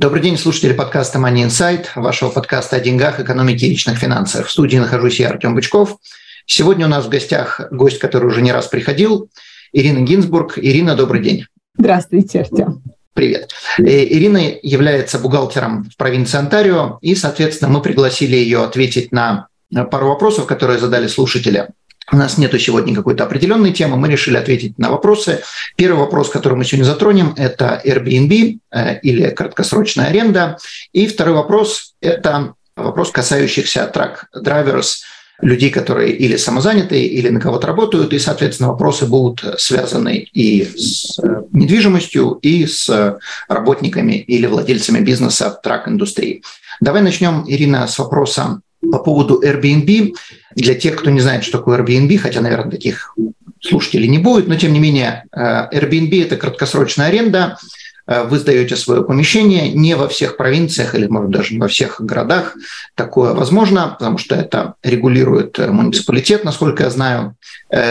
Добрый день, слушатели подкаста Money Insight, вашего подкаста о деньгах, экономике и личных финансах. В студии нахожусь я, Артем Бычков. Сегодня у нас в гостях гость, который уже не раз приходил, Ирина Гинзбург. Ирина, добрый день. Здравствуйте, Артем. Привет. Э, Ирина является бухгалтером в провинции Онтарио, и, соответственно, мы пригласили ее ответить на пару вопросов, которые задали слушатели у нас нету сегодня какой-то определенной темы, мы решили ответить на вопросы. Первый вопрос, который мы сегодня затронем, это Airbnb э, или краткосрочная аренда. И второй вопрос – это вопрос, касающийся трак-драйверс, людей, которые или самозанятые, или на кого-то работают, и, соответственно, вопросы будут связаны и с э, недвижимостью, и с работниками или владельцами бизнеса в трак-индустрии. Давай начнем, Ирина, с вопроса по поводу Airbnb. Для тех, кто не знает, что такое Airbnb, хотя, наверное, таких слушателей не будет, но тем не менее э, Airbnb – это краткосрочная аренда, э, вы сдаете свое помещение, не во всех провинциях или, может, даже не во всех городах такое возможно, потому что это регулирует э, муниципалитет, насколько я знаю.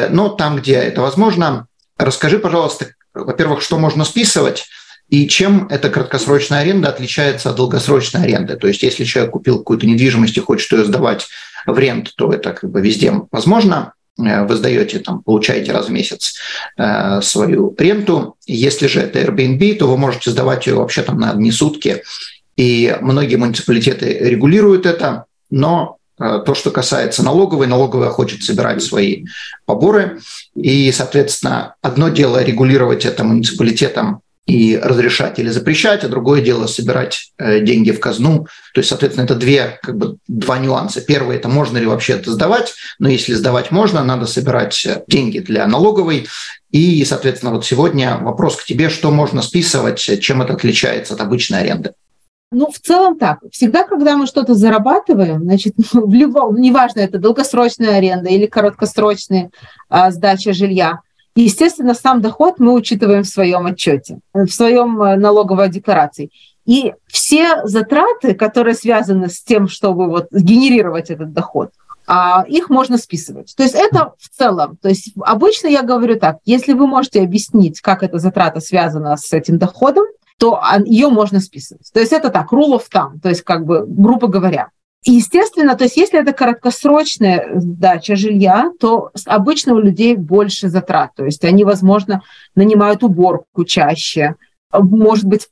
Но там, где это возможно, расскажи, пожалуйста, во-первых, что можно списывать, и чем эта краткосрочная аренда отличается от долгосрочной аренды? То есть если человек купил какую-то недвижимость и хочет ее сдавать в рент, то это как бы везде возможно. Э, вы сдаете, там, получаете раз в месяц э, свою ренту. Если же это Airbnb, то вы можете сдавать ее вообще там на одни сутки. И многие муниципалитеты регулируют это, но э, то, что касается налоговой, налоговая хочет собирать свои поборы. И, соответственно, одно дело регулировать это муниципалитетам и разрешать или запрещать, а другое дело собирать э, деньги в казну. То есть, соответственно, это две, как бы, два нюанса. Первый – это можно ли вообще это сдавать, но если сдавать можно, надо собирать э, деньги для налоговой. И, соответственно, вот сегодня вопрос к тебе, что можно списывать, чем это отличается от обычной аренды? Ну, в целом так. Всегда, когда мы что-то зарабатываем, значит, в любом, неважно, это долгосрочная аренда или короткосрочная а, сдача жилья – естественно, сам доход мы учитываем в своем отчете, в своем э, налоговой декларации. И все затраты, которые связаны с тем, чтобы вот генерировать этот доход, а, их можно списывать. То есть это в целом. То есть обычно я говорю так, если вы можете объяснить, как эта затрата связана с этим доходом, то ее можно списывать. То есть это так, rule of thumb, то есть как бы, грубо говоря. И, естественно, то есть если это краткосрочная сдача жилья, то обычно у людей больше затрат. То есть они, возможно, нанимают уборку чаще, может быть,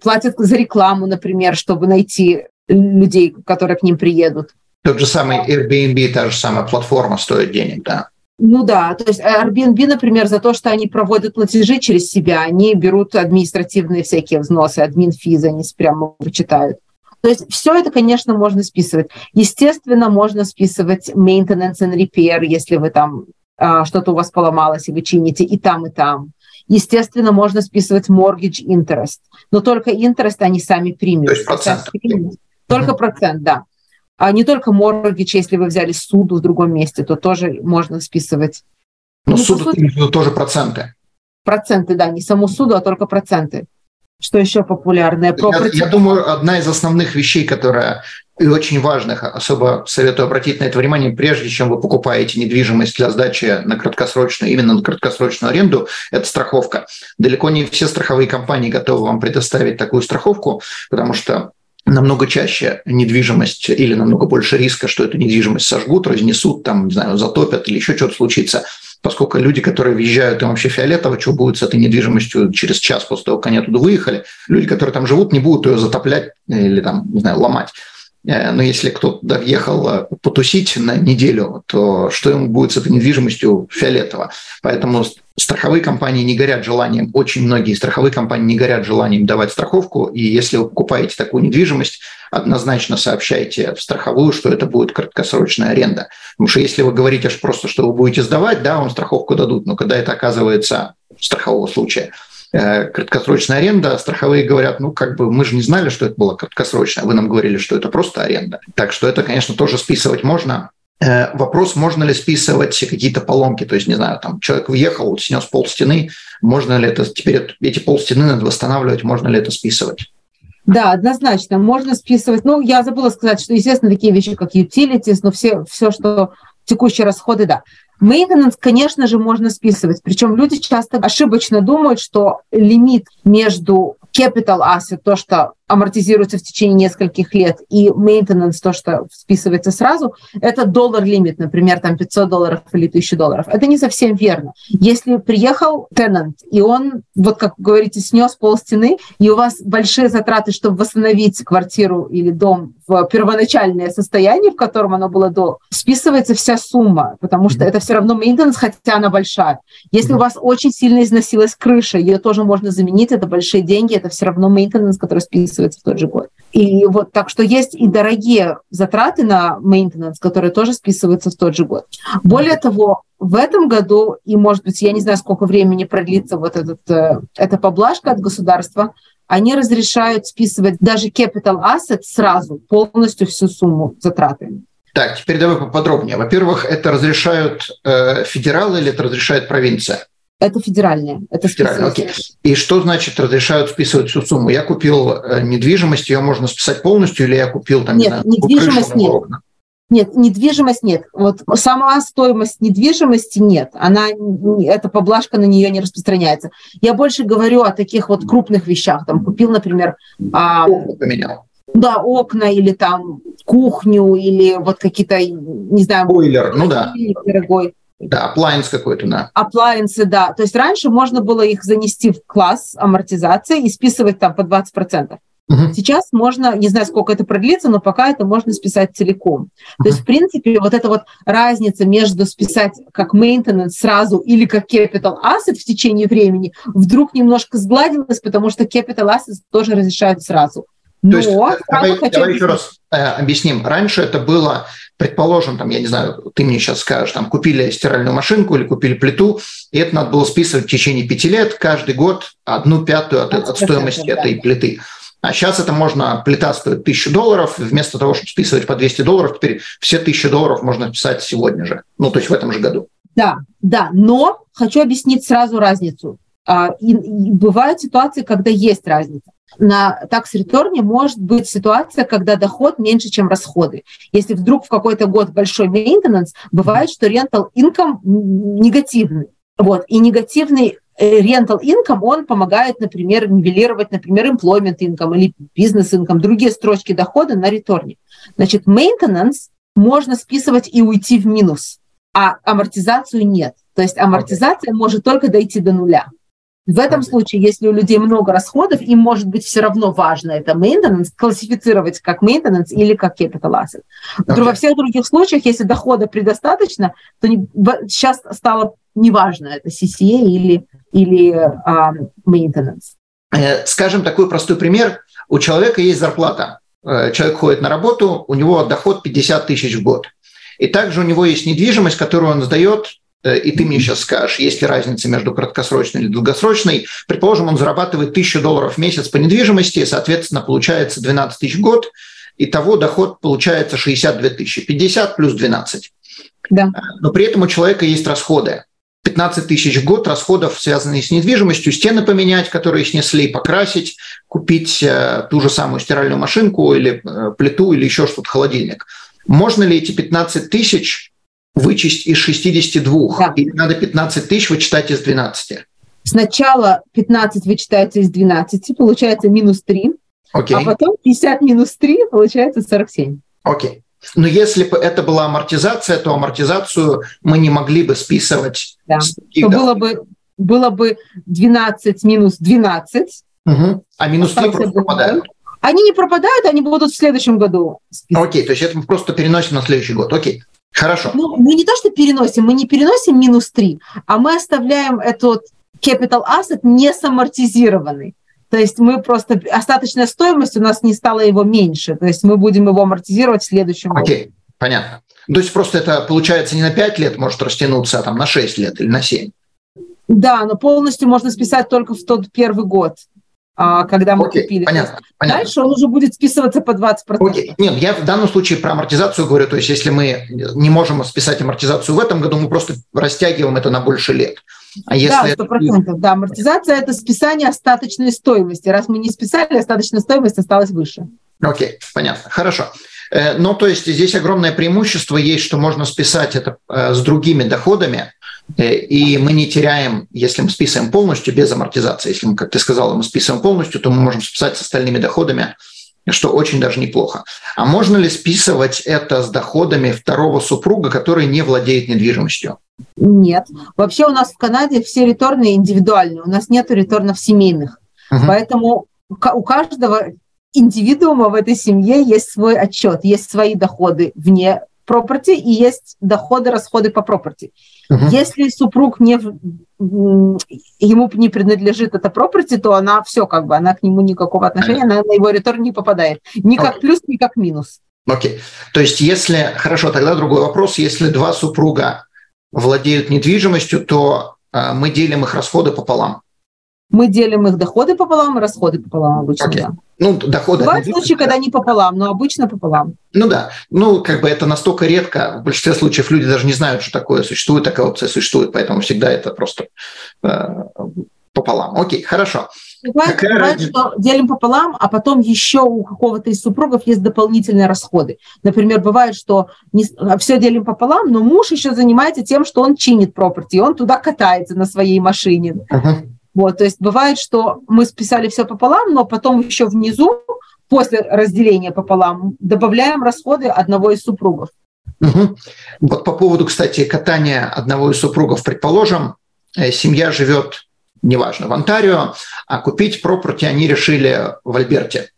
платят за рекламу, например, чтобы найти людей, которые к ним приедут. Тот же самый Airbnb, та же самая платформа стоит денег, да? Ну да, то есть Airbnb, например, за то, что они проводят платежи через себя, они берут административные всякие взносы, админфизы, они прямо вычитают. То есть все это, конечно, можно списывать. Естественно, можно списывать maintenance and repair, если вы там а, что-то у вас поломалось, и вы чините и там, и там. Естественно, можно списывать mortgage interest, но только interest они сами примут. То есть процент. Только процент, да. А не только mortgage, если вы взяли суду в другом месте, то тоже можно списывать. Но ну, суду тоже проценты. Проценты, да, не саму суду, а только проценты. Что еще популярное? Я, я думаю, одна из основных вещей, которая и очень важных, особо советую обратить на это внимание, прежде чем вы покупаете недвижимость для сдачи на краткосрочную, именно на краткосрочную аренду, это страховка. Далеко не все страховые компании готовы вам предоставить такую страховку, потому что намного чаще недвижимость или намного больше риска, что эту недвижимость сожгут, разнесут, там, не знаю, затопят или еще что-то случится поскольку люди, которые въезжают, им вообще фиолетово, что будет с этой недвижимостью через час после того, как они оттуда выехали. Люди, которые там живут, не будут ее затоплять или там, не знаю, ломать. Э, но если кто-то въехал э, потусить на неделю, то что ему будет с этой недвижимостью фиолетово? Поэтому страховые компании не горят желанием, очень многие страховые компании не горят желанием давать страховку, и если вы покупаете такую недвижимость, однозначно сообщайте в страховую, что это будет краткосрочная аренда. Потому что если вы говорите просто, что вы будете сдавать, да, вам страховку дадут, но когда это оказывается страхового случая, э, краткосрочная аренда, страховые говорят, ну, как бы мы же не знали, что это было краткосрочно, вы нам говорили, что это просто аренда. Так что это, конечно, тоже списывать можно. Э, вопрос, можно ли списывать какие-то поломки, то есть, не знаю, там человек въехал, снес пол стены, можно ли это, теперь эти пол стены надо восстанавливать, можно ли это списывать? Да, однозначно, можно списывать. Ну, я забыла сказать, что, естественно, такие вещи, как utilities, но все, все что текущие расходы, да. Мейнтенанс, конечно же, можно списывать. Причем люди часто ошибочно думают, что лимит между capital asset, то, что амортизируется в течение нескольких лет, и maintenance, то, что списывается сразу, это доллар-лимит, например, там 500 долларов или 1000 долларов. Это не совсем верно. Если приехал тенант, и он, вот как вы говорите, снес пол стены, и у вас большие затраты, чтобы восстановить квартиру или дом в первоначальное состояние, в котором оно было до, списывается вся сумма, потому что это все равно maintenance, хотя она большая. Если у вас очень сильно износилась крыша, ее тоже можно заменить, это большие деньги, это все равно maintenance, который списывается записывается в тот же год. И вот так что есть и дорогие затраты на maintenance, которые тоже списываются в тот же год. Более того, в этом году, и, может быть, я не знаю, сколько времени продлится вот этот, э, эта поблажка от государства, они разрешают списывать даже capital asset сразу, полностью всю сумму затраты. Так, теперь давай поподробнее. Во-первых, это разрешают э, федералы или это разрешает провинция? Это федеральное. Это федеральное, окей. И что значит разрешают списывать всю сумму? Я купил э, недвижимость, ее можно списать полностью, или я купил там, нет, не знаю, недвижимость нет. Окна? Нет, недвижимость нет. Вот сама стоимость недвижимости нет. Она, эта поблажка на нее не распространяется. Я больше говорю о таких вот крупных вещах. Там купил, например... А, поменял. Да, окна или там кухню, или вот какие-то, не знаю... Бойлер, ну да. Дорогой. Да, appliance какой-то, да. Appliance, да. То есть раньше можно было их занести в класс амортизации и списывать там по 20%. Угу. Сейчас можно, не знаю, сколько это продлится, но пока это можно списать целиком. То есть, в принципе, вот эта вот разница между списать как maintenance сразу или как capital asset в течение времени вдруг немножко сгладилась, потому что capital assets тоже разрешают сразу. Но То есть, э, давай, давай еще раз э, объясним. Раньше это было предположим, там, я не знаю, ты мне сейчас скажешь, там, купили стиральную машинку или купили плиту, и это надо было списывать в течение пяти лет, каждый год одну пятую от, от стоимости да. этой плиты. А сейчас это можно, плита стоит тысячу долларов, вместо того, чтобы списывать по 200 долларов, теперь все тысячи долларов можно списать сегодня же, ну, то есть в этом же году. Да, да, но хочу объяснить сразу разницу. А, и, и бывают ситуации, когда есть разница на такс-реторне может быть ситуация, когда доход меньше, чем расходы. Если вдруг в какой-то год большой мейнтенанс, бывает, что rental income негативный. Вот. И негативный э, rental income, он помогает, например, нивелировать, например, employment income или бизнес income, другие строчки дохода на реторне. Значит, maintenance можно списывать и уйти в минус, а амортизацию нет. То есть амортизация okay. может только дойти до нуля. В этом случае, если у людей много расходов, им может быть все равно важно это maintenance, классифицировать как maintenance или как capital asset. Okay. Во всех других случаях, если дохода предостаточно, то не, сейчас стало неважно, это CCA или, или uh, maintenance. Э, скажем такой простой пример. У человека есть зарплата. Э, человек ходит на работу, у него доход 50 тысяч в год. И также у него есть недвижимость, которую он сдает и ты мне сейчас скажешь, есть ли разница между краткосрочной или долгосрочной. Предположим, он зарабатывает 1000 долларов в месяц по недвижимости, соответственно, получается 12 тысяч в год, и того доход получается 62 тысячи, 50 плюс 12. Да. Но при этом у человека есть расходы. 15 тысяч в год расходов, связанных с недвижимостью, стены поменять, которые снесли, покрасить, купить э, ту же самую стиральную машинку или э, плиту или еще что-то, холодильник. Можно ли эти 15 тысяч вычесть из 62, да. или надо 15 тысяч вычитать из 12? Сначала 15 вычитается из 12, получается минус 3, Окей. а потом 50 минус 3, получается 47. Окей. Но если бы это была амортизация, то амортизацию мы не могли бы списывать. Да. То было бы, было бы 12 минус 12. Угу. А минус 3 просто пропадают. Они не пропадают, они будут в следующем году. Списывать. Окей, то есть это мы просто переносим на следующий год. Окей. Хорошо. Ну, мы не то, что переносим, мы не переносим минус 3, а мы оставляем этот capital asset не самортизированный. То есть мы просто, остаточная стоимость у нас не стала его меньше. То есть мы будем его амортизировать в следующем году. Окей, понятно. То есть просто это получается не на 5 лет может растянуться, а там на 6 лет или на 7. Да, но полностью можно списать только в тот первый год. А, когда мы Окей, купили. Понятно, понятно. Дальше он уже будет списываться по 20%. Окей. Нет, я в данном случае про амортизацию говорю. То есть если мы не можем списать амортизацию в этом году, мы просто растягиваем это на больше лет. А если да, сто процентов. Да, амортизация – это списание остаточной стоимости. Раз мы не списали, остаточная стоимость осталась выше. Окей, понятно. Хорошо. Ну, то есть здесь огромное преимущество есть, что можно списать это э, с другими доходами, и мы не теряем, если мы списываем полностью без амортизации. Если мы, как ты сказала, мы списываем полностью, то мы можем списать с остальными доходами, что очень даже неплохо. А можно ли списывать это с доходами второго супруга, который не владеет недвижимостью? Нет. Вообще у нас в Канаде все реторны индивидуальные. У нас нет реторнов семейных. Угу. Поэтому у каждого индивидуума в этой семье есть свой отчет, есть свои доходы вне property и есть доходы, расходы по property. Uh-huh. Если супруг не, ему не принадлежит эта property, то она все как бы, она к нему никакого отношения, она на его реторн не попадает. Ни как okay. плюс, ни как минус. Окей. Okay. То есть если, хорошо, тогда другой вопрос, если два супруга владеют недвижимостью, то э, мы делим их расходы пополам. Мы делим их доходы пополам и расходы пополам обычно. Okay. Да. Ну, доходы... Бывают случаи, когда не пополам, но обычно пополам. Ну да. Ну, как бы это настолько редко. В большинстве случаев люди даже не знают, что такое существует, такая опция существует, поэтому всегда это просто э, пополам. Окей, хорошо. Бывает, Какая бывает что делим пополам, а потом еще у какого-то из супругов есть дополнительные расходы. Например, бывает, что не, все делим пополам, но муж еще занимается тем, что он чинит property, он туда катается на своей машине. Uh-huh. Вот, то есть бывает, что мы списали все пополам, но потом еще внизу, после разделения пополам, добавляем расходы одного из супругов. Угу. Вот по поводу, кстати, катания одного из супругов, предположим, э, семья живет, неважно, в Онтарио, а купить пропорти они решили в Альберте.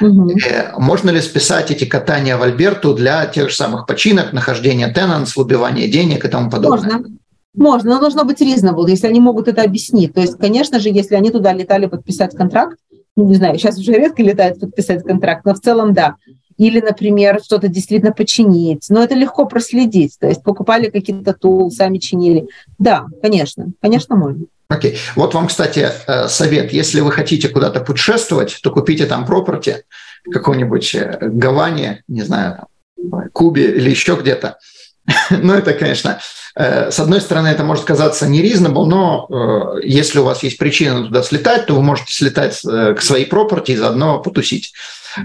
Угу. Можно ли списать эти катания в Альберту для тех же самых починок, нахождения тенанс, выбивания денег и тому подобное? Можно. Можно, но должно быть reasonable, если они могут это объяснить. То есть, конечно же, если они туда летали подписать контракт, ну, не знаю, сейчас уже редко летают подписать контракт, но в целом да. Или, например, что-то действительно починить. Но это легко проследить. То есть покупали какие-то тул, сами чинили. Да, конечно, конечно, можно. Окей. Okay. Вот вам, кстати, э, совет. Если вы хотите куда-то путешествовать, то купите там property, какой-нибудь э, Гаване, не знаю, Кубе или еще где-то. Ну, это, конечно, с одной стороны, это может казаться не reasonable, но э, если у вас есть причина туда слетать, то вы можете слетать э, к своей пропорти и заодно потусить.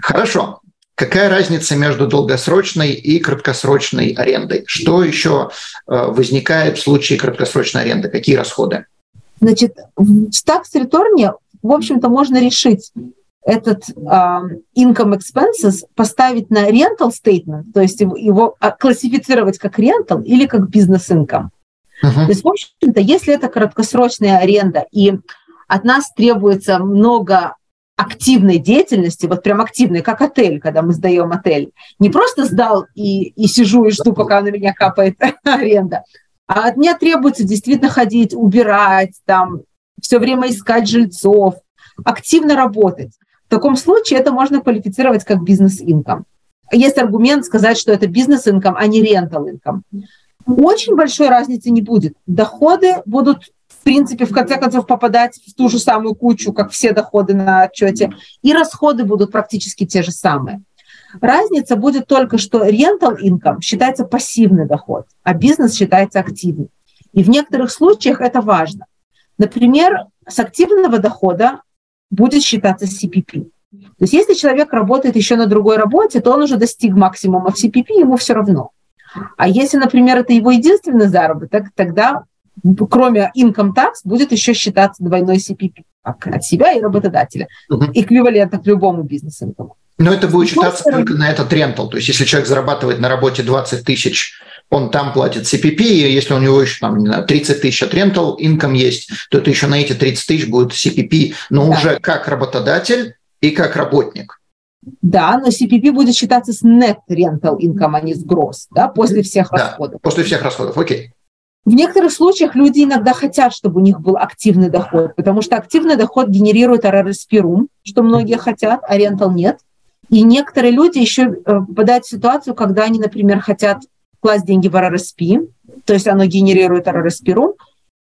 Хорошо. Какая разница между долгосрочной и краткосрочной арендой? Что еще возникает в случае краткосрочной аренды? Какие расходы? Значит, в такс-реторне, в общем-то, можно решить, этот uh, income expenses поставить на rental statement, то есть его, его а, классифицировать как rental или как бизнес income. Uh-huh. То есть, в общем-то, если это краткосрочная аренда и от нас требуется много активной деятельности, вот прям активной, как отель, когда мы сдаем отель. Не просто сдал и, и сижу и жду, пока на меня капает аренда, а от меня требуется действительно ходить, убирать, там, все время искать жильцов, активно работать. В таком случае это можно квалифицировать как бизнес-инком. Есть аргумент сказать, что это бизнес-инком, а не рентал-инком. Очень большой разницы не будет. Доходы будут в принципе, в конце концов, попадать в ту же самую кучу, как все доходы на отчете, и расходы будут практически те же самые. Разница будет только, что rental income считается пассивный доход, а бизнес считается активным. И в некоторых случаях это важно. Например, с активного дохода будет считаться CPP. То есть если человек работает еще на другой работе, то он уже достиг максимума в CPP, ему все равно. А если, например, это его единственный заработок, тогда кроме income tax будет еще считаться двойной CPP от себя и работодателя, угу. эквивалентно к любому бизнес-инкому. Но это будет считаться только на этот рентал. То есть если человек зарабатывает на работе 20 тысяч он там платит CPP, и если у него еще там, не знаю, 30 тысяч от rental income есть, то это еще на эти 30 тысяч будет CPP, но да. уже как работодатель и как работник. Да, но CPP будет считаться с net rental income, а не с gross, да, после всех да, расходов. после всех расходов, окей. В некоторых случаях люди иногда хотят, чтобы у них был активный доход, потому что активный доход генерирует RRSP что многие хотят, а rental нет. И некоторые люди еще э, попадают в ситуацию, когда они, например, хотят класть деньги в RRSP, то есть оно генерирует RRSP room,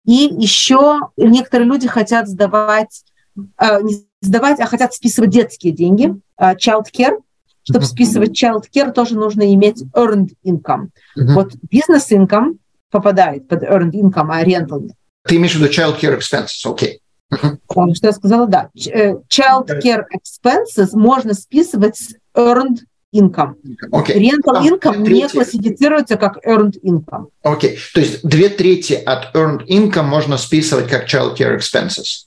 И еще некоторые люди хотят сдавать, э, не сдавать, а хотят списывать детские деньги, э, child care. Чтобы списывать child care, тоже нужно иметь earned income. Uh-huh. Вот бизнес income попадает под earned income, а rental нет. Ты имеешь в виду child care expenses, окей. Okay. Uh-huh. Что я сказала, да. Э, child care expenses можно списывать с earned income. Okay. Rental income не классифицируется как earned income. Окей, okay. то есть две трети от earned income можно списывать как child care expenses.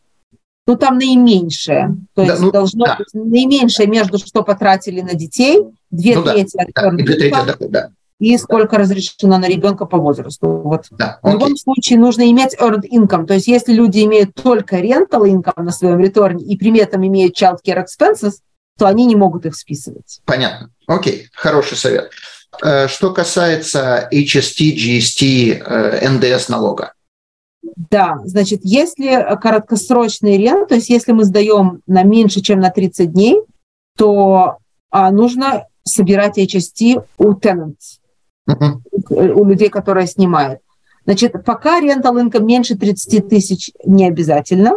Ну, там наименьшее. То да, есть ну, должно да. быть наименьшее между что потратили на детей, две ну, трети да, от да, earned две income, трети, да, да. и сколько разрешено на ребенка по возрасту. Вот. Да, в любом случае нужно иметь earned income. То есть если люди имеют только rental income на своем реторне и при этом имеют child care expenses, то они не могут их списывать. Понятно. Окей, хороший совет. Э, что касается HST, GST, НДС налога. Да, значит, если краткосрочный рент, то есть если мы сдаем на меньше, чем на 30 дней, то а, нужно собирать HST у tenants, uh-huh. у людей, которые снимают. Значит, пока rental income меньше 30 тысяч не обязательно,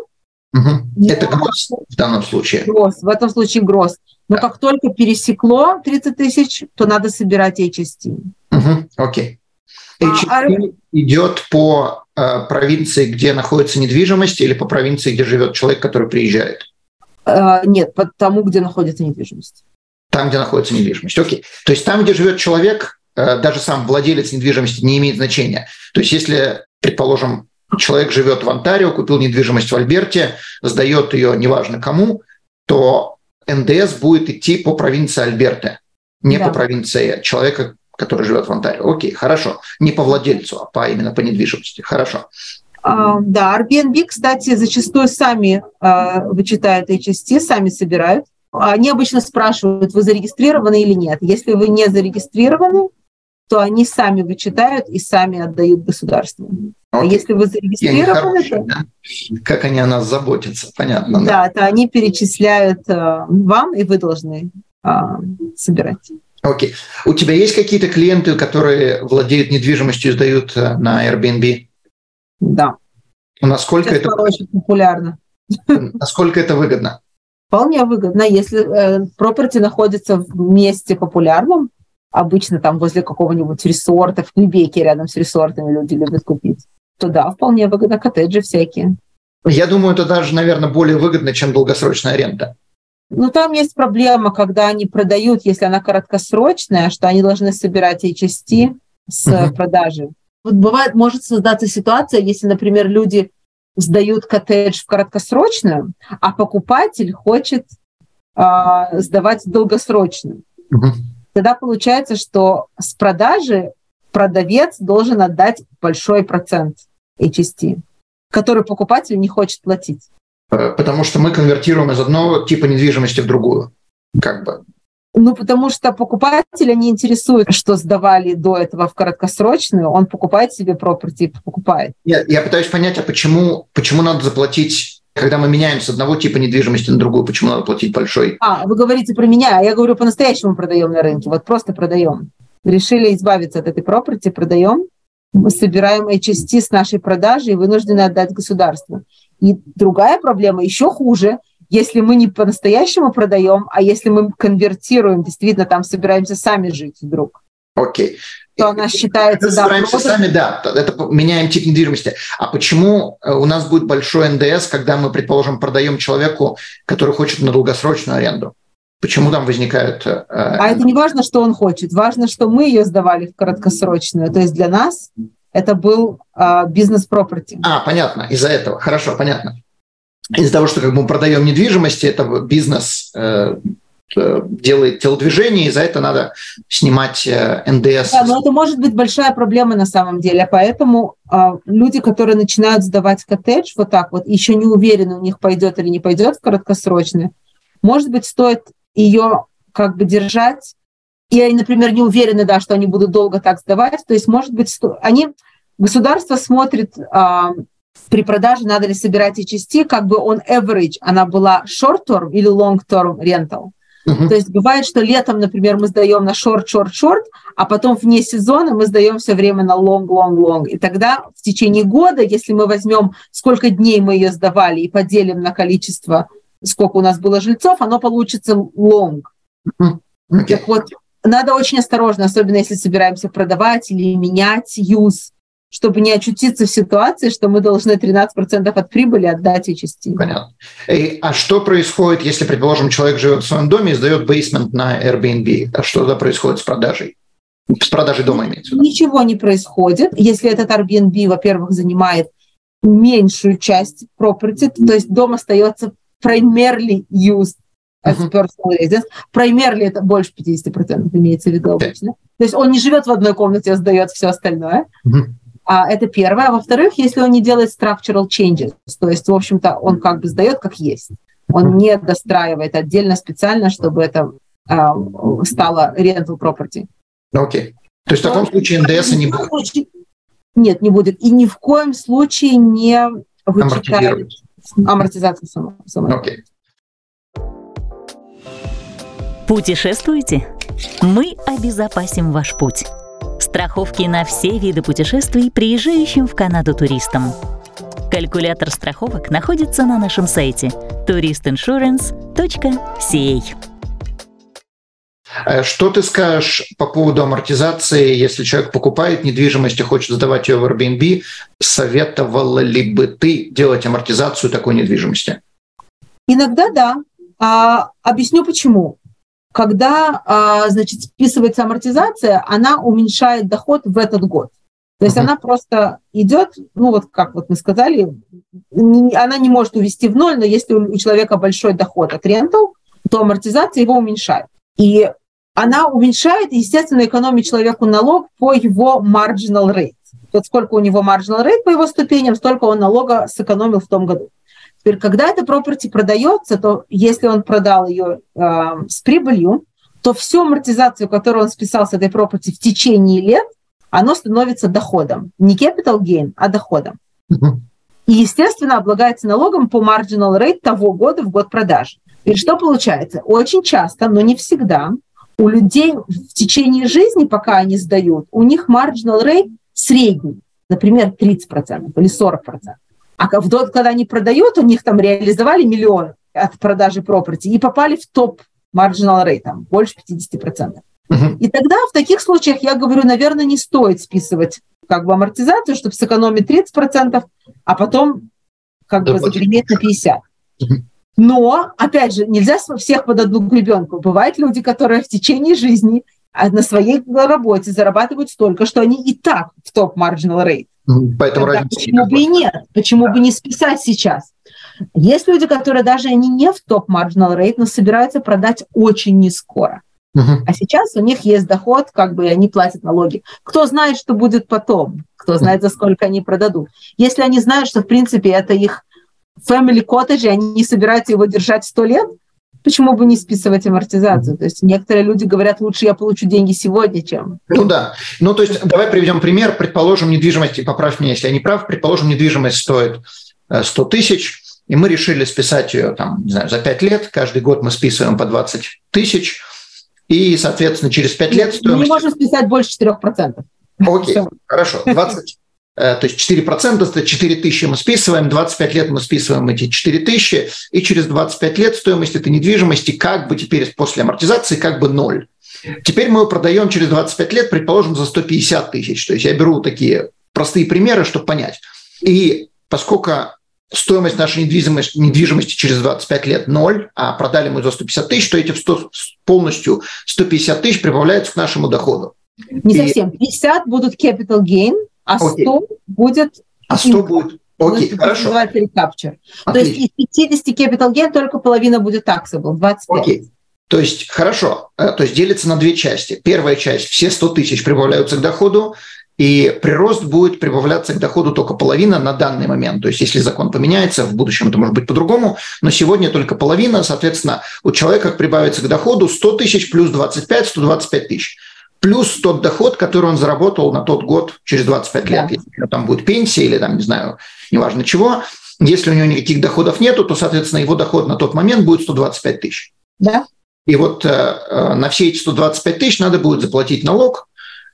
Угу. Это гроз в данном случае. Гроз, в этом случае гроз. Но да. как только пересекло 30 тысяч, то надо собирать HST. Угу. Окей. HST а, идет по э, провинции, где находится недвижимость, или по провинции, где живет человек, который приезжает? Э, нет, по тому, где находится недвижимость. Там, где находится недвижимость. Окей. То есть там, где живет человек, э, даже сам владелец недвижимости не имеет значения. То есть если, предположим, человек живет в Онтарио, купил недвижимость в Альберте, сдает ее неважно кому, то НДС будет идти по провинции Альберты, не да. по провинции человека, который живет в Онтарио. Окей, хорошо. Не по владельцу, а по, именно по недвижимости. Хорошо. А, да, Airbnb, кстати, зачастую сами а, вычитают HST, сами собирают. Они обычно спрашивают, вы зарегистрированы или нет. Если вы не зарегистрированы, то они сами вычитают и сами отдают государству. А если вы зарегистрированы, то... Да? Как они о нас заботятся, понятно. Да, да. то они перечисляют э, вам, и вы должны э, собирать. Окей. У тебя есть какие-то клиенты, которые владеют недвижимостью и сдают э, на Airbnb? Да. Насколько Сейчас это очень популярно? Насколько это выгодно? Вполне выгодно, если э, property находится в месте популярном, обычно там возле какого-нибудь ресорта, в Квебеке рядом с ресортами люди любят купить то да, вполне выгодно коттеджи всякие. Я думаю, это даже, наверное, более выгодно, чем долгосрочная аренда. Ну, там есть проблема, когда они продают, если она короткосрочная, что они должны собирать HST с uh-huh. продажи. Вот бывает, может создаться ситуация, если, например, люди сдают коттедж в короткосрочную, а покупатель хочет э, сдавать долгосрочную. Uh-huh. Тогда получается, что с продажи продавец должен отдать большой процент. HST, который покупатель не хочет платить? Э, потому что мы конвертируем из одного типа недвижимости в другую. Как бы. Ну, потому что покупателя не интересует, что сдавали до этого в краткосрочную, он покупает себе property, покупает. Я, я пытаюсь понять, а почему, почему надо заплатить, когда мы меняем с одного типа недвижимости на другую, почему надо платить большой? А, вы говорите про меня, а я говорю, по-настоящему продаем на рынке, вот просто продаем. Решили избавиться от этой property, продаем, мы собираем HST с нашей продажи и вынуждены отдать государству. И другая проблема еще хуже, если мы не по-настоящему продаем, а если мы конвертируем, действительно там собираемся сами жить вдруг. Окей. То она считается... Собираемся да, сами, да, это меняем тип недвижимости. А почему э, у нас будет большой НДС, когда мы, предположим, продаем человеку, который хочет на долгосрочную аренду? Почему там возникают... Э, а это не важно, что он хочет. Важно, что мы ее сдавали в краткосрочную. То есть для нас это был э, бизнес-пропорти. А, понятно. Из-за этого. Хорошо, понятно. Из-за того, что как бы мы продаем недвижимость, это бизнес э, делает телодвижение, и за это надо снимать э, НДС. Да, но это может быть большая проблема на самом деле. Поэтому э, люди, которые начинают сдавать коттедж вот так вот, еще не уверены, у них пойдет или не пойдет в краткосрочную, может быть, стоит ее как бы держать, и они, например, не уверены, да, что они будут долго так сдавать, то есть, может быть, они, государство смотрит а, при продаже, надо ли собирать HST, как бы on average, она была short-term или long-term rental. Uh-huh. То есть бывает, что летом, например, мы сдаем на short, short, short, а потом вне сезона мы сдаем все время на long, long, long. И тогда в течение года, если мы возьмем, сколько дней мы ее сдавали и поделим на количество, сколько у нас было жильцов, оно получится лонг. Uh-huh. Okay. Так вот, надо очень осторожно, особенно если собираемся продавать или менять юз чтобы не очутиться в ситуации, что мы должны 13% от прибыли отдать HST. Понятно. И, а что происходит, если, предположим, человек живет в своем доме и сдает бейсмент на Airbnb? А что тогда происходит с продажей? С продажей дома имеется Ничего не происходит, если этот Airbnb, во-первых, занимает меньшую часть property, то есть дом остается primarily used as uh-huh. personal residence. Primarily это больше 50% имеется в виду обычно. То есть он не живет в одной комнате, а сдает все остальное. Uh-huh. А, это первое. А во-вторых, если он не делает structural changes, то есть, в общем-то, он как бы сдает как есть. Он не достраивает отдельно специально, чтобы это а, стало rental property. Окей. Okay. То есть в таком случае НДС не будет? Нет, не будет. И ни в коем случае не вычитает амортизацию сама. Окей. Okay. Путешествуете? Мы обезопасим ваш путь. Страховки на все виды путешествий приезжающим в Канаду туристам. Калькулятор страховок находится на нашем сайте touristinsurance.ca. Э, что ты скажешь по поводу амортизации, если человек покупает недвижимость и хочет сдавать ее в Airbnb, советовала ли бы ты делать амортизацию такой недвижимости? Иногда да. А, объясню почему когда, а, значит, списывается амортизация, она уменьшает доход в этот год. То есть uh-huh. она просто идет, ну вот как вот мы сказали, она не может увести в ноль, но если у человека большой доход от рентал, то амортизация его уменьшает. И она уменьшает, естественно, экономит человеку налог по его marginal rate. Вот сколько у него marginal rate по его ступеням, столько он налога сэкономил в том году. Теперь, когда эта property продается, то если он продал ее э, с прибылью, то всю амортизацию, которую он списал с этой property в течение лет, оно становится доходом. Не capital gain, а доходом. И, естественно, облагается налогом по marginal rate того года в год продажи. И что получается? Очень часто, но не всегда, у людей в течение жизни, пока они сдают, у них marginal rate средний, например, 30% или 40%. А в тот, когда они продают, у них там реализовали миллион от продажи property и попали в топ marginal rate, там, больше 50%. Uh-huh. И тогда в таких случаях я говорю, наверное, не стоит списывать как бы амортизацию, чтобы сэкономить 30%, а потом как да, бы загреметь на 50%. Uh-huh. Но, опять же, нельзя всех под одну гребенку. Бывают люди, которые в течение жизни а на своей работе зарабатывают столько, что они и так в топ marginal rate. Поэтому Тогда почему бы и нет? Почему бы не списать сейчас? Есть люди, которые даже они не в топ marginal rate, но собираются продать очень не скоро. Uh-huh. А сейчас у них есть доход, как бы они платят налоги. Кто знает, что будет потом? Кто знает, за сколько они продадут? Если они знают, что в принципе это их family cottage, и они не собираются его держать сто лет, почему бы не списывать амортизацию? То есть некоторые люди говорят, лучше я получу деньги сегодня, чем... Ну да. Ну то есть давай приведем пример. Предположим, недвижимость, поправь меня, если я не прав, предположим, недвижимость стоит 100 э, тысяч, и мы решили списать ее там, не знаю, за 5 лет. Каждый год мы списываем по 20 тысяч. И, соответственно, через 5 лет стоимость... Мы не можем списать больше 4%. Окей, хорошо. 20, Э, то есть 4% это 4 тысячи мы списываем, 25 лет мы списываем эти 4 тысячи, и через 25 лет стоимость этой недвижимости как бы теперь после амортизации как бы ноль. Теперь мы его продаем через 25 лет, предположим, за 150 тысяч. То есть я беру такие простые примеры, чтобы понять. И поскольку стоимость нашей недвижимости, недвижимости через 25 лет ноль, а продали мы за 150 тысяч, то эти 100, полностью 150 тысяч прибавляются к нашему доходу. Не и... совсем. 50 будут capital gain, а 100 Окей. будет... А 100 будет... Окей, хорошо. Называется recapture. То есть из 50 capital gain только половина будет taxable, 25. Окей. То есть, хорошо, э, то есть делится на две части. Первая часть, все 100 тысяч прибавляются к доходу, и прирост будет прибавляться к доходу только половина на данный момент. То есть если закон поменяется, в будущем это может быть по-другому, но сегодня только половина, соответственно, у человека прибавится к доходу 100 тысяч плюс 25, 125 тысяч плюс тот доход, который он заработал на тот год через 25 лет. Да. Если там будет пенсия или там, не знаю, неважно чего. Если у него никаких доходов нету, то, соответственно, его доход на тот момент будет 125 тысяч. Да. И вот на все эти 125 тысяч надо будет заплатить налог.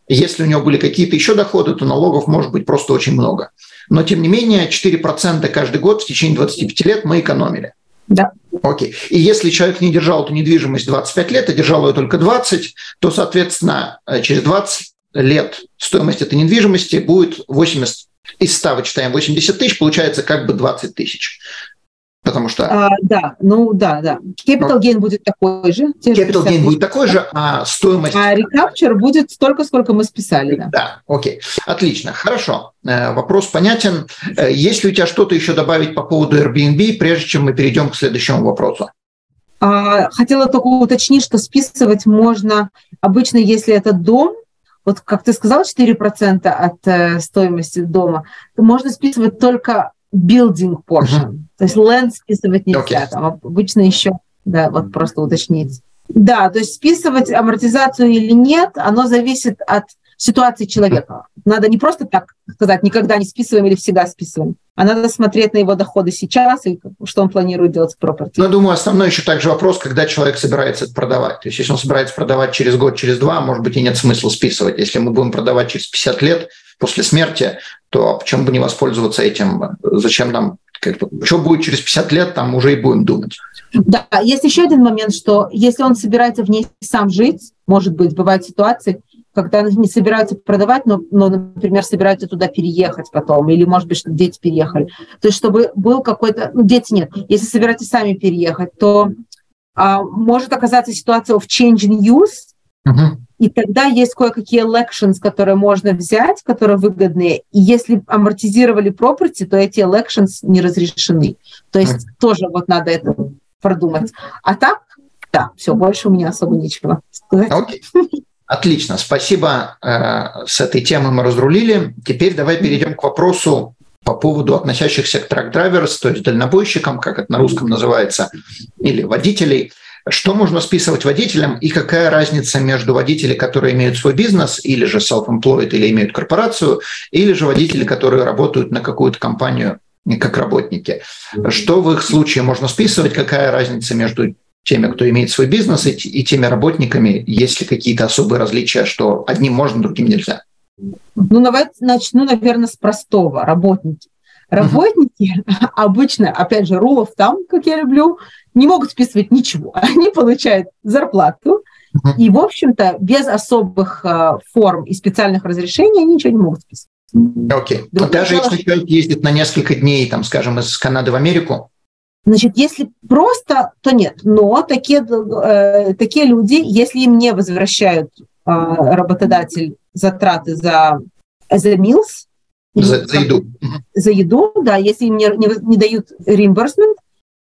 Если у него были какие-то еще доходы, то налогов может быть просто очень много. Но, тем не менее, 4% каждый год в течение 25 лет мы экономили. Да. Окей. И если человек не держал эту недвижимость 25 лет, а держал ее только 20, то, соответственно, через 20 лет стоимость этой недвижимости будет 80 из 100 вычитаем 80 тысяч, получается как бы 20 тысяч. Потому что... А, да, ну да, да. Capital gain будет такой же. Capital gain будет такой же, а стоимость... А recapture будет столько, сколько мы списали. Да, да окей. Отлично, хорошо. Э, вопрос понятен. Э, есть ли у тебя что-то еще добавить по поводу Airbnb, прежде чем мы перейдем к следующему вопросу? А, хотела только уточнить, что списывать можно обычно, если это дом, вот как ты сказал, 4% от э, стоимости дома, можно списывать только building portion. Uh-huh. То есть land списывать нельзя. Okay. Там обычно еще, да, вот просто уточнить. Да, то есть списывать амортизацию или нет, оно зависит от ситуации человека. Надо не просто так сказать, никогда не списываем или всегда списываем, а надо смотреть на его доходы сейчас и что он планирует делать с property. Ну, думаю, основной еще также вопрос, когда человек собирается это продавать. То есть если он собирается продавать через год, через два, может быть, и нет смысла списывать. Если мы будем продавать через 50 лет, после смерти, то почему бы не воспользоваться этим? Зачем нам как бы, что будет через 50 лет, там уже и будем думать. Да, есть еще один момент, что если он собирается в ней сам жить, может быть, бывают ситуации, когда они не собираются продавать, но, но, например, собираются туда переехать потом, или, может быть, что дети переехали. То есть, чтобы был какой-то... Ну, дети нет. Если собираетесь сами переехать, то а, может оказаться ситуация в changing use, uh-huh. И тогда есть кое-какие elections, которые можно взять, которые выгодные. И если амортизировали property, то эти elections не разрешены. То есть mm. тоже вот надо это продумать. А так, да, все, больше у меня особо нечего сказать. Okay. Отлично, спасибо. Э, с этой темы мы разрулили. Теперь давай перейдем к вопросу по поводу относящихся к трак-драйверс, то есть дальнобойщикам, как это на русском называется, или водителей – что можно списывать водителям и какая разница между водителями, которые имеют свой бизнес, или же self-employed, или имеют корпорацию, или же водители, которые работают на какую-то компанию как работники. Что в их случае можно списывать, какая разница между теми, кто имеет свой бизнес, и теми работниками, есть ли какие-то особые различия, что одним можно, другим нельзя? Ну, давайте начну, наверное, с простого. Работники. Работники uh-huh. обычно, опять же, рулов там, как я люблю, не могут списывать ничего. Они получают зарплату, uh-huh. и, в общем-то, без особых э, форм и специальных разрешений они ничего не могут списывать. Окей. Okay. Даже дело, если человек ездит на несколько дней, там, скажем, из Канады в Америку? Значит, если просто, то нет. Но такие, э, такие люди, если им не возвращают э, работодатель затраты за, за meals, за, за еду. За еду, да. Если им не, не, не дают reimbursement,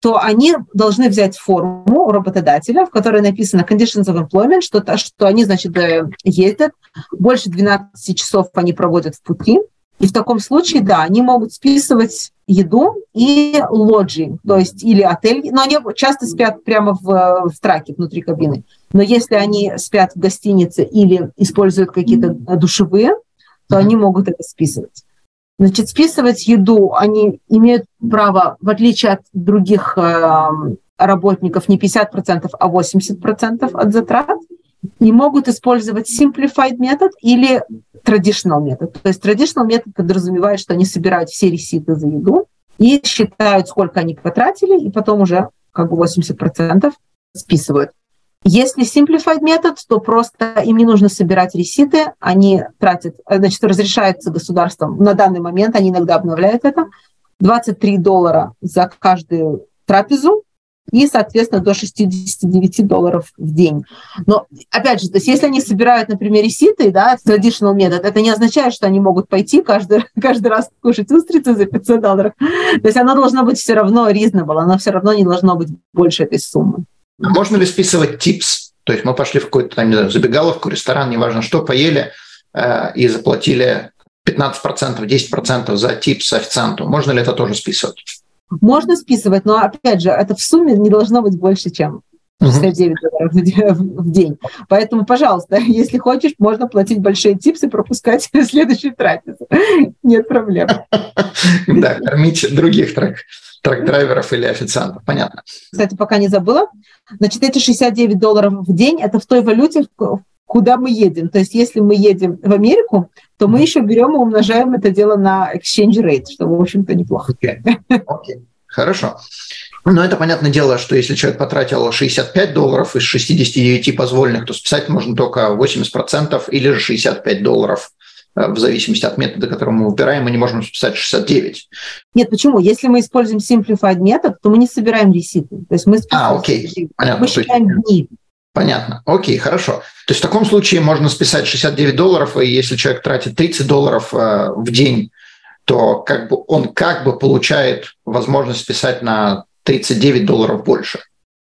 то они должны взять форму у работодателя, в которой написано conditions of employment, что, то, что они, значит, э, ездят, больше 12 часов они проводят в пути, и в таком случае, да, они могут списывать еду и lodging, то есть или отель, но они часто спят прямо в, в траке внутри кабины. Но если они спят в гостинице или используют какие-то душевые, то они могут это списывать. Значит, списывать еду они имеют право, в отличие от других э, работников, не 50%, а 80% от затрат, и могут использовать simplified метод или traditional метод. То есть traditional метод подразумевает, что они собирают все реситы за еду и считают, сколько они потратили, и потом уже как бы 80% списывают. Если simplified метод, то просто им не нужно собирать реситы, они тратят, значит, разрешается государством, на данный момент они иногда обновляют это, 23 доллара за каждую трапезу, и, соответственно, до 69 долларов в день. Но, опять же, то есть если они собирают, например, реситы, да, traditional метод, это не означает, что они могут пойти каждый, каждый раз кушать устрицы за 500 долларов. То есть оно должно быть все равно reasonable, оно все равно не должно быть больше этой суммы. Можно ли списывать типс? То есть мы пошли в какую-то там, не знаю, забегаловку, ресторан, неважно что, поели э, и заплатили 15%, 10% за типс официанту. Можно ли это тоже списывать? Можно списывать, но опять же, это в сумме не должно быть больше, чем 69 долларов в день. Поэтому, пожалуйста, если хочешь, можно платить большие типсы, пропускать следующую трапезу. Нет проблем. Да, кормить других трек трак-драйверов или официантов. Понятно. Кстати, пока не забыла. Значит, эти 69 долларов в день – это в той валюте, куда мы едем. То есть если мы едем в Америку, то мы еще берем и умножаем это дело на exchange rate, что, в общем-то, неплохо. Okay. Okay. Хорошо. Но это понятное дело, что если человек потратил 65 долларов из 69 позволенных, то списать можно только 80% или же 65 долларов э, в зависимости от метода, который мы выбираем, мы не можем списать 69. Нет, почему? Если мы используем simplified метод, то мы не собираем реситы. То есть мы а, окей. Понятно. Мы считаем дни. Понятно. Окей, хорошо. То есть в таком случае можно списать 69 долларов, и если человек тратит 30 долларов э, в день, то как бы он как бы получает возможность списать на 39 долларов больше.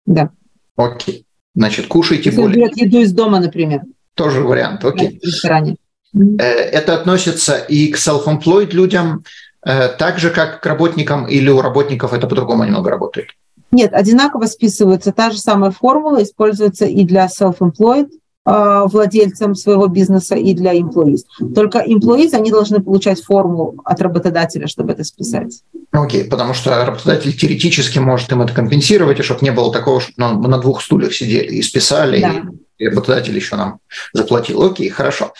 Да. Окей. Значит, кушайте если более. Если еду из дома, например. Тоже вариант. Окей. В ресторане. Э, это относится и к self-employed людям, э, так же, как к работникам, или у работников это по-другому немного работает? Нет, одинаково списываются. Та же самая формула используется и для self-employed а, владельцам своего бизнеса и для employees. Только employees, они должны получать форму от работодателя, чтобы это списать. Окей, okay, потому что работодатель теоретически может им это компенсировать, и чтобы не было такого, что мы на двух стульях сидели и списали, да. и работодатель еще нам заплатил. Окей, okay, хорошо.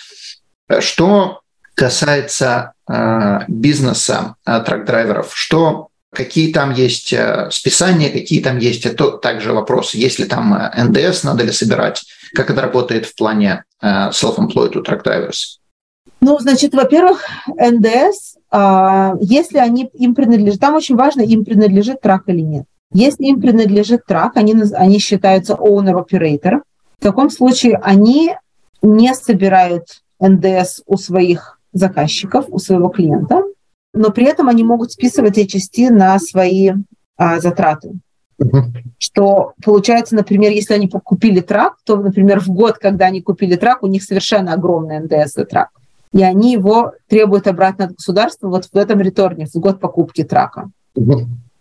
Что касается э, бизнеса э, трак-драйверов, что какие там есть э, списания, какие там есть, это также вопрос, есть ли там э, НДС, надо ли собирать, как это работает в плане э, self-employed у truck drivers? Ну, значит, во-первых, НДС, а, если они им принадлежат, там очень важно, им принадлежит трак или нет. Если им принадлежит трак, они, они считаются owner-operator. В таком случае они не собирают НДС у своих заказчиков, у своего клиента, но при этом они могут списывать HST на свои а, затраты. Что получается, например, если они купили трак, то, например, в год, когда они купили трак, у них совершенно огромный НДС за трак. И они его требуют обратно от государства вот в этом реторне, в год покупки трака.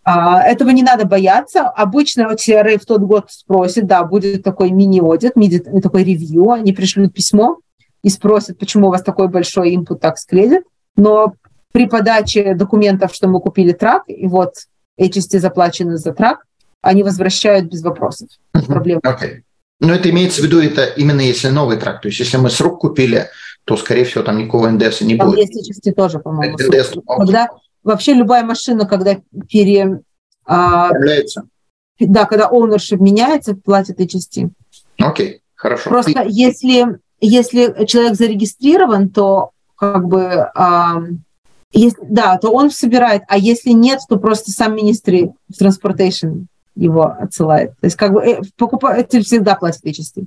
А, этого не надо бояться. Обычно TRA в тот год спросит, да, будет такой мини-аудит, такой ревью, они пришлют письмо и спросят, почему у вас такой большой input tax credit. Но при подаче документов, что мы купили трак, и вот HST заплачены за трак, они возвращают без вопросов. Uh-huh. Проблем. Okay. Но это имеется в виду, это именно если новый трак. То есть если мы с рук купили, то, скорее всего, там никакого НДС не там будет. есть HST тоже, по-моему. НДС, когда вообще любая машина, когда пере... А, да, когда ownership меняется, платит HST. Окей, okay, хорошо. Просто Ты... если, если человек зарегистрирован, то как бы а, если, да, то он собирает, а если нет, то просто сам министр transportation его отсылает. То есть как бы э, покупатель всегда платит HST.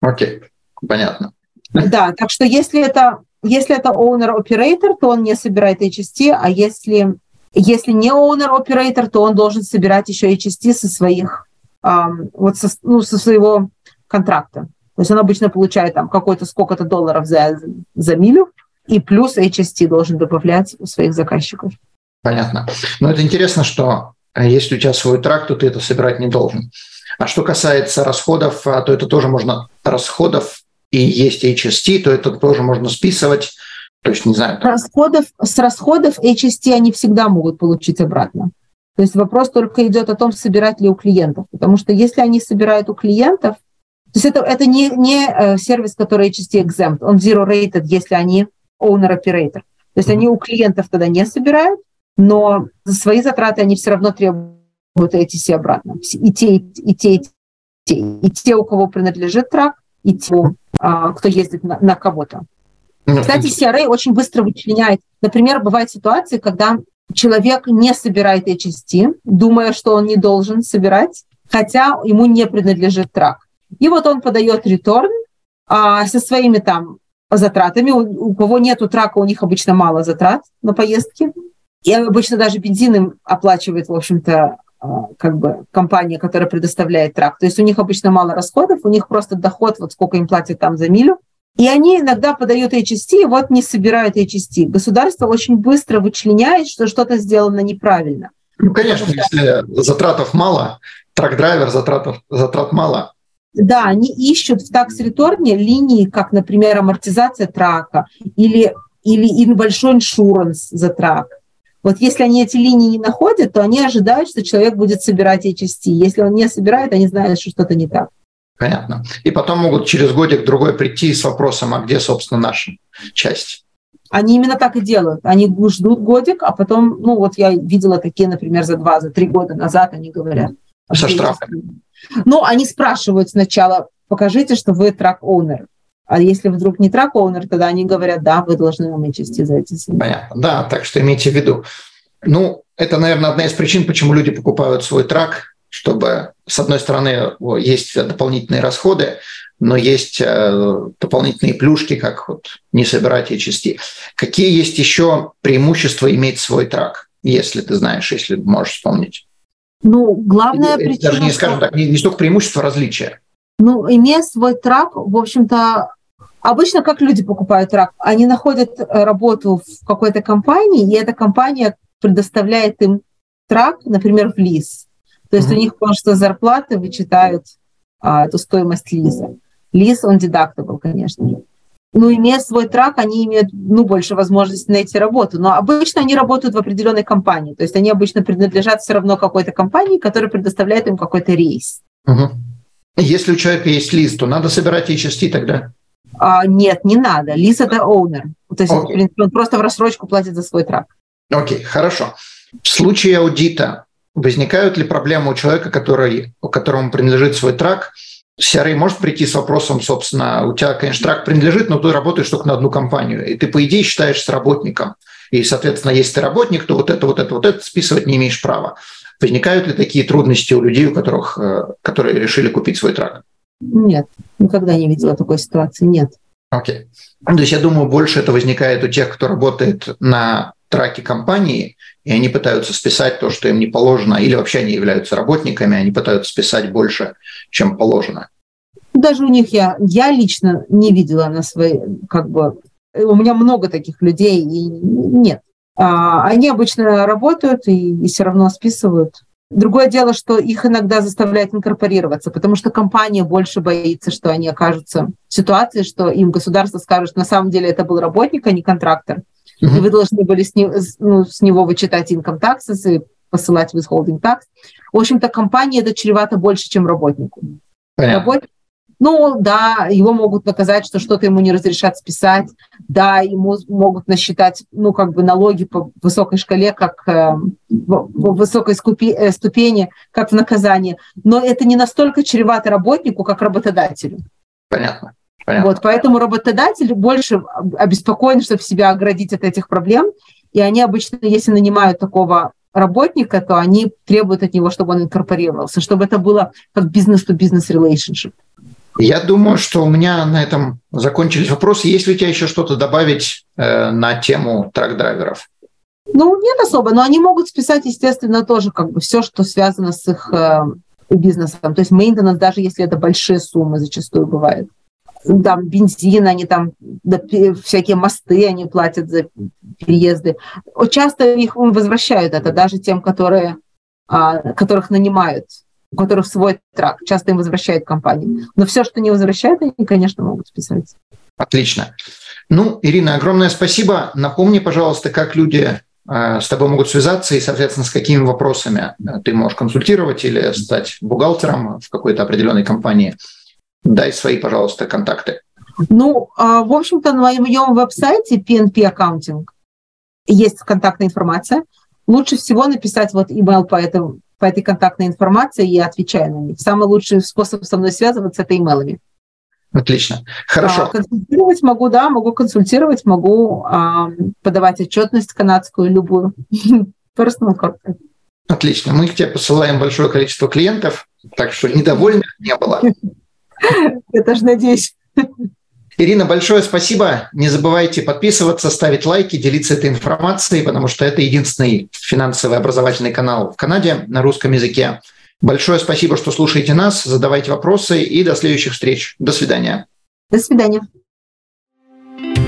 Окей, okay. понятно. Да, так что если это, если это owner-operator, то он не собирает HST, а если, если не owner-operator, то он должен собирать еще HST со своих, эм, вот со, ну, со своего контракта. То есть он обычно получает там какой-то сколько-то долларов за, за милю, и плюс HST должен добавлять у своих заказчиков. Понятно. Но это интересно, что э, если у тебя свой трак, то ты это собирать не должен. А что касается расходов, а, то это тоже можно расходов и есть HST, то это тоже можно списывать. То есть, не знаю. Расходов, с расходов HST они всегда могут получить обратно. То есть вопрос только идет о том, собирать ли у клиентов. Потому что если они собирают у клиентов, то есть это, это не, не э, сервис, который HST exempt, он zero rated, если они owner-operator. То есть они у клиентов тогда не собирают, но за свои затраты они все равно требуют ATC обратно. И те, и те, и те, и те, у кого принадлежит трак, и те, а, кто ездит на, на кого-то. Кстати, CRA очень быстро вычленяет. Например, бывают ситуации, когда человек не собирает HST, думая, что он не должен собирать, хотя ему не принадлежит трак. И вот он подает реторн а, со своими там затратами. У, у кого нету трака, у них обычно мало затрат на поездки. И обычно даже бензин им оплачивает, в общем-то, а, как бы компания, которая предоставляет трак. То есть у них обычно мало расходов, у них просто доход, вот сколько им платят там за милю. И они иногда подают HST, и вот не собирают HST. Государство очень быстро вычленяет, что что-то сделано неправильно. Ну, конечно, что... если затратов мало, трак-драйвер, затрат, затрат мало. Да, они ищут в такс-реторне линии, как, например, амортизация трака или, или большой иншуранс за трак. Вот если они эти линии не находят, то они ожидают, что человек будет собирать HST. Если он не собирает, они знают, что что-то не так. Понятно. И потом могут через годик-другой прийти с вопросом, а где, собственно, наша часть? Они именно так и делают. Они ждут годик, а потом, ну вот я видела такие, например, за два, за три года назад они говорят. Со штрафами. Ну, они спрашивают сначала, покажите, что вы трак-оунер. А если вдруг не трак-оунер, тогда они говорят, да, вы должны нам HST за эти суммы. Понятно, да, так что имейте в виду. Ну, это, наверное, одна из причин, почему люди покупают свой трак, чтобы, с одной стороны, есть дополнительные расходы, но есть э, дополнительные плюшки, как вот не собирать HST. Какие есть еще преимущества иметь свой трак, если ты знаешь, если можешь вспомнить? Ну, главная Или, причина... Даже не скажем так, не, не столько преимущества, а различия. Ну, имея свой трак, в общем-то, обычно как люди покупают трак? Они находят э, работу в какой-то компании, и эта компания предоставляет им трак, например, в лиз. То есть mm-hmm. у них просто зарплаты вычитают а, эту стоимость лиза. Лиз, он deductible, конечно же. Ну, имея свой трак, они имеют ну, больше возможности найти работу. Но обычно они работают в определенной компании. То есть они обычно принадлежат все равно какой-то компании, которая предоставляет им какой-то рейс. Угу. Если у человека есть лист, то надо собирать HST тогда? А, нет, не надо. Лист – это owner. То есть, okay. в принципе, он просто в рассрочку платит за свой трак. Окей, хорошо. В случае аудита возникают ли проблемы у человека, который, у которому принадлежит свой трак – CRA может прийти с вопросом, собственно, у тебя, конечно, трак принадлежит, но ты работаешь только на одну компанию, и ты, по идее, считаешься работником. И, соответственно, если ты работник, то вот это, вот это, вот это списывать не имеешь права. Возникают ли такие трудности у людей, у которых, э, которые решили купить свой трак? Нет, никогда не видела такой ситуации, нет. Окей. Okay. То есть я думаю, больше это возникает у тех, кто работает на траке компании, и они пытаются списать то, что им не положено, или вообще они являются работниками, они пытаются списать больше, чем положено. Даже у них я, я лично не видела на своей, как бы, у меня много таких людей, и нет. А, они обычно работают и, и все равно списывают. Другое дело, что их иногда заставляют инкорпорироваться, потому что компания больше боится, что они окажутся в ситуации, что им государство скажет, на самом деле это был работник, а не контрактор. Mm-hmm. И вы должны были с, ним, ну, с него вычитать income taxes и посылать withholding tax. В общем-то, компания это чревато больше, чем работнику. Работник, ну да, его могут наказать, что что-то ему не разрешат списать, да, ему могут насчитать, ну, как бы налоги по высокой шкале, как э, по высокой скупи, э, ступени, как в наказании. Но это не настолько чревато работнику, как работодателю. Понятно. Понятно. Вот, поэтому работодатель больше обеспокоен, чтобы себя оградить от этих проблем. И они обычно, если нанимают такого работника, то они требуют от него, чтобы он инкорпорировался, чтобы это было как бизнес-то-бизнес relationship. Я думаю, что у меня на этом закончились вопросы. Есть ли у тебя еще что-то добавить э, на тему трак-драйверов? Ну, нет особо, но они могут списать, естественно, тоже как бы все, что связано с их э, бизнесом. То есть maintenance, даже если это большие суммы, зачастую бывает там бензин, они там да, всякие мосты они платят за переезды. Часто их возвращают это даже тем, которые, а, которых нанимают, у которых свой трак. Часто им возвращают компании. Но все, что не возвращают, они, конечно, могут списать. Отлично. Ну, Ирина, огромное спасибо. Напомни, пожалуйста, как люди а, с тобой могут связаться и, соответственно, с какими вопросами ты можешь консультировать или стать бухгалтером в какой-то определенной компании. Дай свои, пожалуйста, контакты. Ну, а, в общем-то, на моем веб-сайте PNP Accounting есть контактная информация. Лучше всего написать вот email по, этому, по этой контактной информации и отвечаю на них. Самый лучший способ со мной связываться – это имейлами. Отлично. Хорошо. А, консультировать могу, да, могу консультировать, могу а, подавать отчетность канадскую любую. Personal corporate. Отлично. Мы к тебе посылаем большое количество клиентов, так что недовольных не было. Я даже надеюсь. Ирина, большое спасибо. Не забывайте подписываться, ставить лайки, делиться этой информацией, потому что это единственный финансовый образовательный канал в Канаде на русском языке. Большое спасибо, что слушаете нас, задавайте вопросы и до следующих встреч. До свидания. До свидания.